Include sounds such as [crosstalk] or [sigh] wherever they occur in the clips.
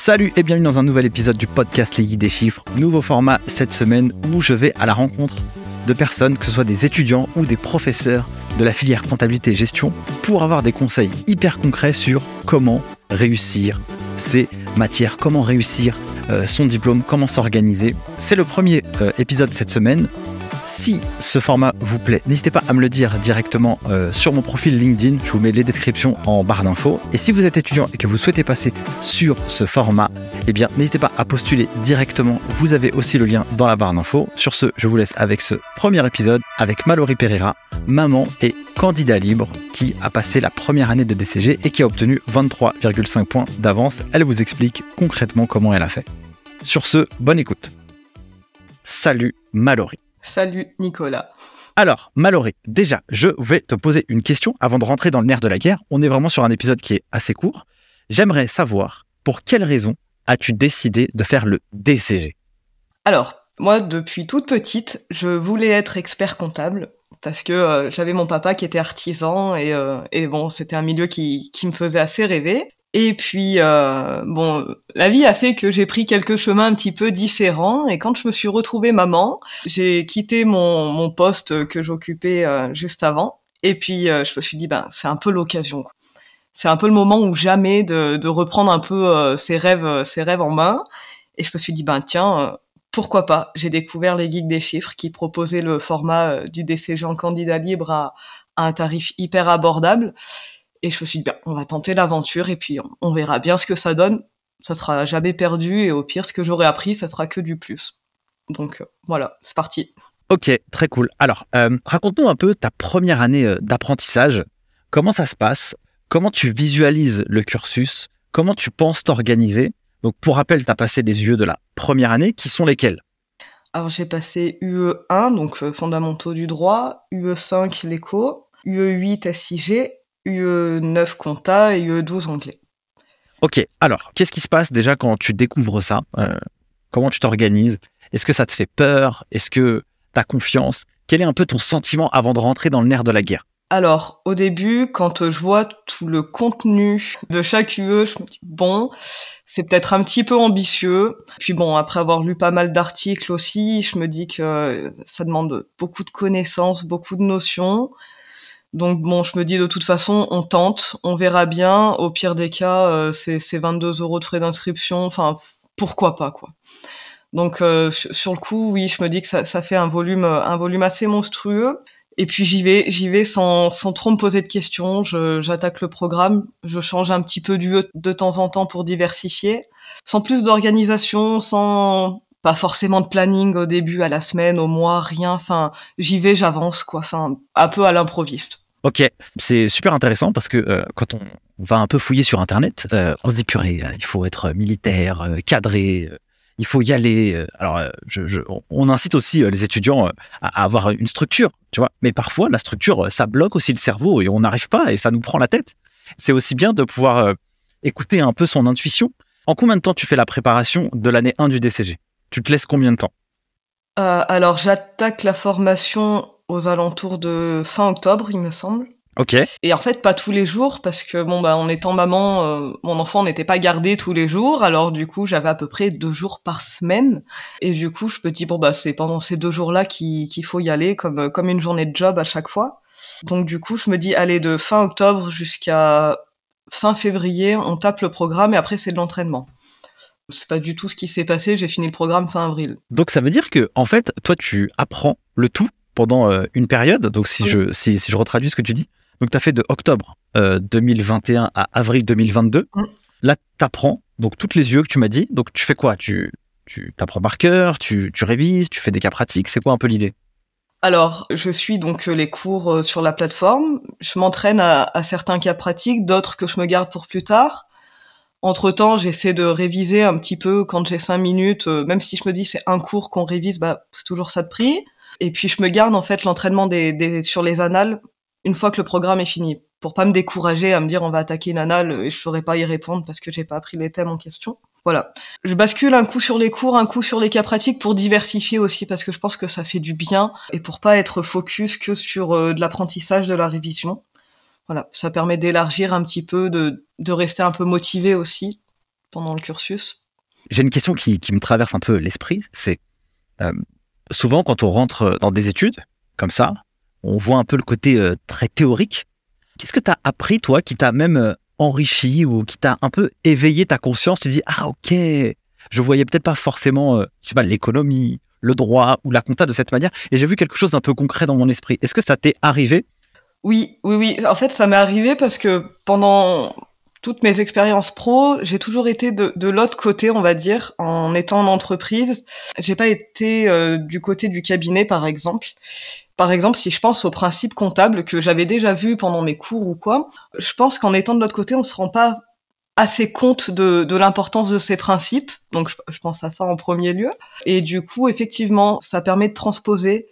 Salut et bienvenue dans un nouvel épisode du podcast Les Guides des Chiffres. Nouveau format cette semaine où je vais à la rencontre de personnes, que ce soit des étudiants ou des professeurs de la filière comptabilité et gestion, pour avoir des conseils hyper concrets sur comment réussir ces matières, comment réussir euh, son diplôme, comment s'organiser. C'est le premier euh, épisode cette semaine. Si ce format vous plaît, n'hésitez pas à me le dire directement euh, sur mon profil LinkedIn. Je vous mets les descriptions en barre d'infos. Et si vous êtes étudiant et que vous souhaitez passer sur ce format, eh bien, n'hésitez pas à postuler directement. Vous avez aussi le lien dans la barre d'infos. Sur ce, je vous laisse avec ce premier épisode avec Mallory Pereira, maman et candidat libre qui a passé la première année de DCG et qui a obtenu 23,5 points d'avance. Elle vous explique concrètement comment elle a fait. Sur ce, bonne écoute. Salut Mallory. Salut Nicolas. Alors, Mallory, déjà, je vais te poser une question avant de rentrer dans le nerf de la guerre. On est vraiment sur un épisode qui est assez court. J'aimerais savoir pour quelle raison as-tu décidé de faire le DCG Alors, moi, depuis toute petite, je voulais être expert comptable parce que euh, j'avais mon papa qui était artisan et, euh, et bon, c'était un milieu qui, qui me faisait assez rêver. Et puis, euh, bon, la vie a fait que j'ai pris quelques chemins un petit peu différents. Et quand je me suis retrouvée maman, j'ai quitté mon, mon poste que j'occupais euh, juste avant. Et puis, euh, je me suis dit, ben, c'est un peu l'occasion. C'est un peu le moment où jamais de, de reprendre un peu ses rêves, euh, ses rêves en main. Et je me suis dit, ben, tiens, pourquoi pas? J'ai découvert les geeks des chiffres qui proposaient le format du DCG en candidat libre à, à un tarif hyper abordable. Et je me suis dit, ben, on va tenter l'aventure et puis on, on, verra bien ce que ça donne. Ça sera jamais perdu et au pire, ce que j'aurai appris, ça sera que du plus. Donc euh, voilà, c'est parti. Ok, très cool. Alors, euh, raconte-nous un peu ta première année euh, d'apprentissage. Comment ça se passe? Comment tu visualises le cursus? Comment tu penses t'organiser? Donc, pour rappel, tu as passé les yeux de la première année, qui sont lesquels? Alors, j'ai passé UE1, donc fondamentaux du droit, UE5, l'éco, UE8, SIG UE9 compta et UE12 anglais. Ok, alors, qu'est-ce qui se passe déjà quand tu découvres ça euh, Comment tu t'organises? Est-ce que ça te fait peur? Est-ce que tu as confiance? Quel est un peu ton sentiment avant de rentrer dans le nerf de la guerre? Alors, au début, quand je vois tout le contenu de chaque UE, je me dis, bon, c'est peut-être un petit peu ambitieux. Puis bon, après avoir lu pas mal d'articles aussi, je me dis que ça demande beaucoup de connaissances, beaucoup de notions. Donc bon, je me dis de toute façon, on tente, on verra bien. Au pire des cas, euh, c'est 22 euros de frais d'inscription. Enfin, pourquoi pas quoi. Donc euh, sur le coup, oui, je me dis que ça, ça, fait un volume, un volume assez monstrueux. Et puis j'y vais, j'y vais sans, sans trop me poser de questions. J'attaque le programme, je change un petit peu du de temps en temps pour diversifier, sans plus d'organisation, sans pas forcément de planning au début, à la semaine, au mois, rien. Enfin, j'y vais, j'avance quoi. Enfin, un peu à l'improviste. Ok, c'est super intéressant parce que euh, quand on va un peu fouiller sur Internet, euh, on se dit purée, il faut être militaire, euh, cadré, il faut y aller. Alors, on incite aussi les étudiants à, avoir une structure, tu vois. Mais parfois, la structure, ça bloque aussi le cerveau et on n'arrive pas et ça nous prend la tête. C'est aussi bien de pouvoir écouter un peu son intuition. En combien de temps tu fais la préparation de l'année 1 du DCG Tu te laisses combien de temps? Alors, j'attaque la formation aux alentours de fin octobre, il me semble. Ok. Et en fait, pas tous les jours, parce que bon, bah, en étant maman, euh, mon enfant n'était pas gardé tous les jours, alors du coup, j'avais à peu près deux jours par semaine. Et du coup, je me dis, bon, bah, c'est pendant ces deux jours-là qu'il qu'il faut y aller, comme, comme une journée de job à chaque fois. Donc, du coup, je me dis, allez, de fin octobre jusqu'à fin février, on tape le programme et après, c'est de l'entraînement. C'est pas du tout ce qui s'est passé, j'ai fini le programme fin avril. Donc, ça veut dire que, en fait, toi, tu apprends le tout pendant euh, une période. Donc, si, oui. je, si, si, je retraduis ce que tu dis, donc tu as fait de octobre euh, 2021 à avril 2022. Mm. Là, tu apprends donc toutes les yeux que tu m'as dit. Donc, tu fais quoi? Tu tu t'apprends par cœur, tu, tu révises, tu fais des cas pratiques. C'est quoi un peu l'idée? Alors, je suis donc les cours sur la plateforme. Je m'entraîne à, à, certains cas pratiques, d'autres que je me garde pour plus tard. Entre temps, j'essaie de réviser un petit peu quand j'ai cinq minutes, euh, même si je me dis c'est un cours qu'on révise, bah c'est toujours ça de prix. Et puis je me garde en fait l'entraînement des, des, sur les annales une fois que le programme est fini, pour pas me décourager à me dire on va attaquer une annale et je saurais pas y répondre parce que j'ai pas appris les thèmes en question. Voilà. Je bascule un coup sur les cours, un coup sur les cas pratiques pour diversifier aussi parce que je pense que ça fait du bien et pour pas être focus que sur euh, de l'apprentissage, de la révision. Voilà, ça permet d'élargir un petit peu, de, rester un peu motivé aussi pendant le cursus. J'ai une question qui, me traverse un peu l'esprit. C'est euh, souvent quand on rentre dans des études comme ça, on voit un peu le côté euh, très théorique. Qu'est-ce que tu as appris, toi, qui t'a même euh, enrichi ou qui t'a un peu éveillé ta conscience? Tu dis, ah ok, je voyais peut-être pas forcément, l'économie, le droit ou la compta de cette manière, et j'ai vu quelque chose d'un peu concret dans mon esprit. Est-ce que ça t'est arrivé Oui, oui, oui. En fait, ça m'est arrivé parce que pendant toutes mes expériences pro, j'ai toujours été de, l'autre côté, on va dire, en étant en entreprise. J'ai pas été euh, du côté du cabinet, par exemple. Par exemple, si je pense aux principes comptables que j'avais déjà vus pendant mes cours ou quoi, je pense qu'en étant de l'autre côté, on se rend pas assez compte de, de l'importance de ces principes. Donc, je, pense à ça en premier lieu. Et du coup, effectivement, ça permet de transposer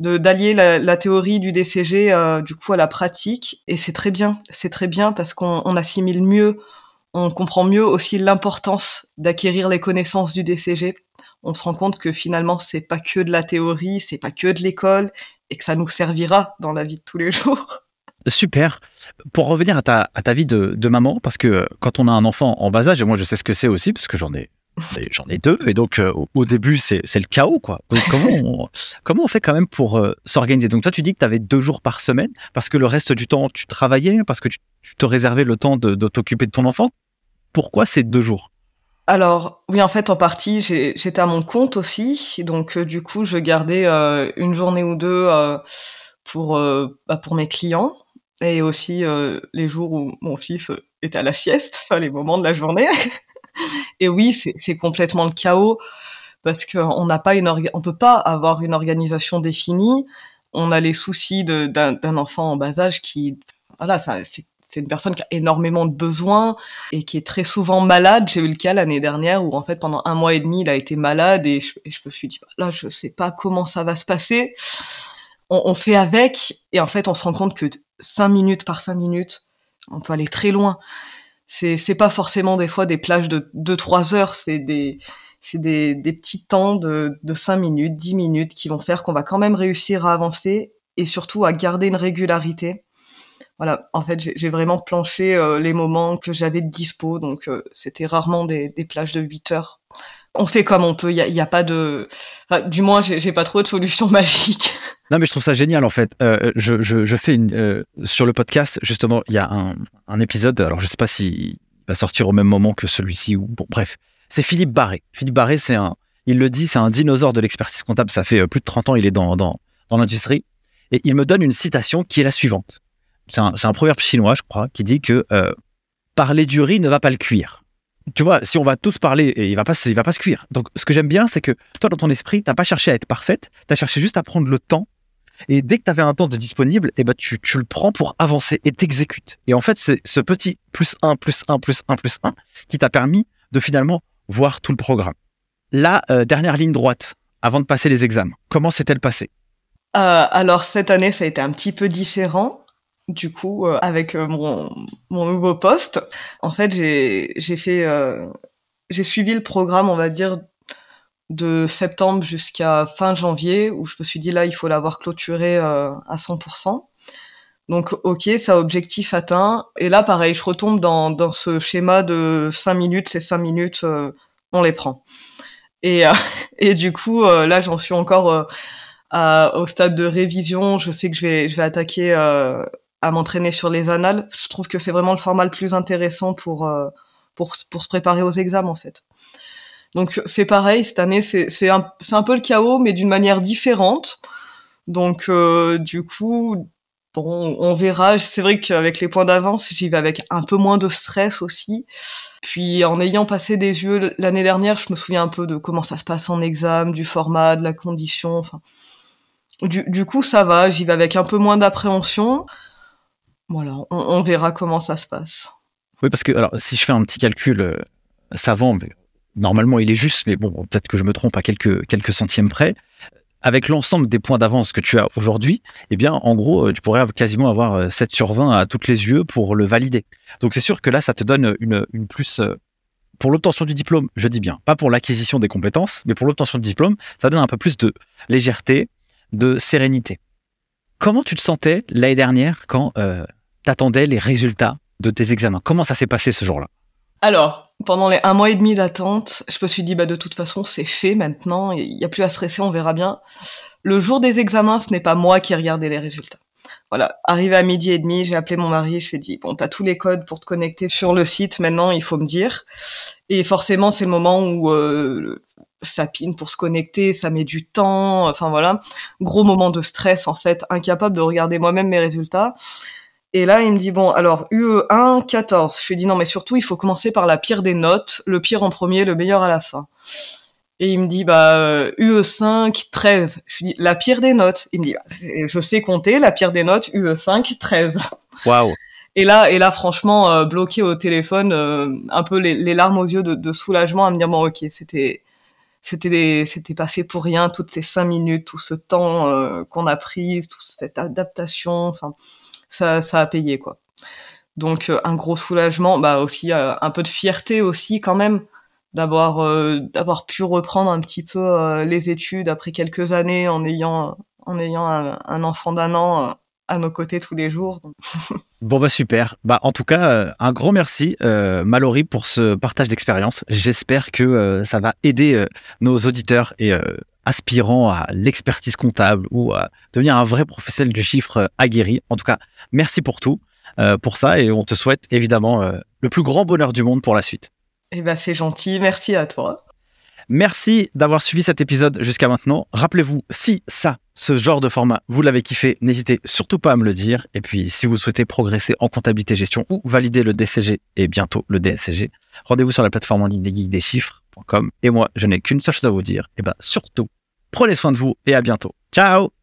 d'allier la, théorie du DCG euh, du coup à la pratique. Et c'est très bien. C'est très bien parce qu'on on assimile mieux on comprend mieux aussi l'importance d'acquérir les connaissances du DCG on se rend compte que finalement c'est pas que de la théorie c'est pas que de l'école et que ça nous servira dans la vie de tous les [laughs] jours. Super. Pour revenir à ta, à ta vie de, de maman, parce que quand on a un enfant en bas âge, et moi je sais ce que c'est aussi, parce que j'en ai J'en ai deux, et donc euh, au début, c'est le chaos, quoi. Donc, comment, [laughs] on, comment on fait quand même pour euh, s'organiser? Donc, toi, tu dis que tu avais deux jours par semaine, parce que le reste du temps, tu travaillais, parce que tu, te réservais le temps de, t'occuper de ton enfant. Pourquoi ces deux jours? Alors oui, en fait, en partie, j'étais à mon compte aussi, donc euh, du coup, je gardais une journée ou deux pour bah, pour mes clients et aussi les jours où mon fils était à la sieste, les moments de la journée. [laughs] Et oui, c'est complètement le chaos parce qu'on n'a pas une on peut pas avoir une organisation définie. On a les soucis d'un enfant en bas âge qui, voilà, c'est une personne qui a énormément de besoins et qui est très souvent malade. J'ai eu le cas l'année dernière où en fait pendant un mois et demi il a été malade et je, me suis dit bah, là je sais pas comment ça va se passer. On, fait avec et en fait on se rend compte que cinq minutes par cinq minutes on peut aller très loin c'est c'est pas forcément des fois des plages de 2-3 heures, c'est des c'est des, des petits temps de, de 5 minutes, 10 minutes qui vont faire qu'on va quand même réussir à avancer et surtout à garder une régularité. Voilà, en fait, j'ai vraiment planché euh, les moments que j'avais de dispo, donc euh, c'était rarement des, des plages de 8 heures. On fait comme on peut, il y a, pas de... Du moins, j'ai pas trop de solutions [laughs] magiques. Non, mais je trouve ça génial en fait. Euh, je, fais une euh, sur le podcast justement. Il y a un, épisode. Alors je sais pas s'il va sortir au même moment que celui-ci ou bon bref. C'est Philippe Barré. Philippe Barré, c'est un. Il le dit, c'est un dinosaure de l'expertise comptable. Ça fait euh, plus de 30 ans. Il est dans dans, dans l'industrie et il me donne une citation qui est la suivante. C'est un, proverbe chinois, je crois, qui dit que parler du riz ne va pas le cuire tu vois, si on va tous parler, il va pas, il va pas se cuire. Donc, ce que j'aime bien, c'est que toi, dans ton esprit, t'as pas cherché à être parfaite, tu as cherché juste à prendre le temps et dès que tu avais un temps de disponible, eh ben, tu, tu le prends pour avancer et t'exécutes. Et en fait, c'est ce petit plus 1, plus 1, plus 1, plus 1 qui t'a permis de finalement voir tout le programme. La euh, dernière ligne droite, avant de passer les examens, comment s'est-elle passée? Euh, Alors, cette année, ça a été un petit peu différent. Du coup, euh, avec euh, mon, nouveau poste, en fait, j'ai fait, euh, j'ai suivi le programme, on va dire, de septembre jusqu'à fin janvier, où je me suis dit là, il faut l'avoir clôturé à 100%. Donc, ok, ça objectif atteint. Et là, pareil, je retombe dans, ce schéma de 5 minutes, ces 5 minutes, on les prend. Et, [laughs] du coup, là, j'en suis encore au stade de révision. Je sais que je vais, je vais attaquer à m'entraîner sur les annales. Je trouve que c'est vraiment le format le plus intéressant pour, pour, pour se préparer aux examens, en fait. Donc c'est pareil, cette année c'est un, un peu le chaos, mais d'une manière différente. Donc euh, du coup, bon, on verra. C'est vrai qu'avec les points d'avance, j'y vais avec un peu moins de stress aussi. Puis en ayant passé des yeux l'année dernière, je me souviens un peu de comment ça se passe en examen, du format, de la condition. Enfin, du, du coup ça va, j'y vais avec un peu moins d'appréhension. Voilà, on, verra comment ça se passe. Oui, parce que alors si je fais un petit calcul euh, savant, normalement il est juste, mais bon, peut-être que je me trompe à quelques, quelques centièmes près. Avec l'ensemble des points d'avance que tu as aujourd'hui, eh bien, en gros, euh, tu pourrais quasiment avoir 7 euh, sur 20 à toutes les yeux pour le valider. Donc, c'est sûr que là, ça te donne une, une plus, pour l'obtention du diplôme, je dis bien, pas pour l'acquisition des compétences, mais pour l'obtention du diplôme, ça donne un peu plus de légèreté, de sérénité. Comment tu te sentais l'année dernière quand tu attendais les résultats de tes examens Comment ça s'est passé ce jour-là? Alors, pendant les un mois et demi d'attente, je me suis dit, bah, de toute façon, c'est fait maintenant, il n'y a plus à stresser, on verra bien. Le jour des examens, ce n'est pas moi qui ai regardé les résultats. Voilà, arrivé à midi et demi, j'ai appelé mon mari, je lui ai dit, bon, t'as tous les codes pour te connecter sur le site, maintenant, il faut me dire. Et forcément, c'est le moment où euh, ça pine pour se connecter, ça met du temps, enfin voilà. Gros moment de stress, en fait, incapable de regarder moi-même mes résultats. Et là, il me dit, bon, alors, UE1, 14. Je lui dit, non, mais surtout, il faut commencer par la pire des notes, le pire en premier, le meilleur à la fin. Et il me dit, bah, UE5, 13. Je lui dis, la pire des notes. Il me dit, bah, je sais compter, la pire des notes, UE5, 13. Waouh. Et là, et là, franchement, euh, bloqué au téléphone, euh, un peu les, les, larmes aux yeux de, de, soulagement à me dire, bon, ok, c'était, c'était, c'était pas fait pour rien, toutes ces cinq minutes, tout ce temps euh, qu'on a pris, toute cette adaptation, enfin, ça, ça a payé, quoi. Donc, un gros soulagement, bah aussi, un peu de fierté aussi, quand même, d'avoir euh, d'avoir pu reprendre un petit peu euh, les études après quelques années en ayant en ayant un, enfant d'un an euh, à nos côtés tous les jours. [laughs] bon bah super. Bah en tout cas un grand merci euh, Mallory pour ce partage d'expérience. J'espère que ça va aider nos auditeurs et aspirants à l'expertise comptable ou à devenir un vrai professionnel du chiffre aguerri. En tout cas, merci pour tout, pour ça et on te souhaite évidemment le plus grand bonheur du monde pour la suite. Eh ben, c'est gentil. Merci à toi. Merci d'avoir suivi cet épisode jusqu'à maintenant. Rappelez-vous, si ça, ce genre de format, vous l'avez kiffé, n'hésitez surtout pas à me le dire. Et puis, si vous souhaitez progresser en comptabilité gestion ou valider le DCG et bientôt le DSCG, rendez-vous sur la plateforme en ligne lesgeeksdeschiffres.com. Et moi, je n'ai qu'une seule chose à vous dire. Et eh ben, surtout, prenez soin de vous et à bientôt. Ciao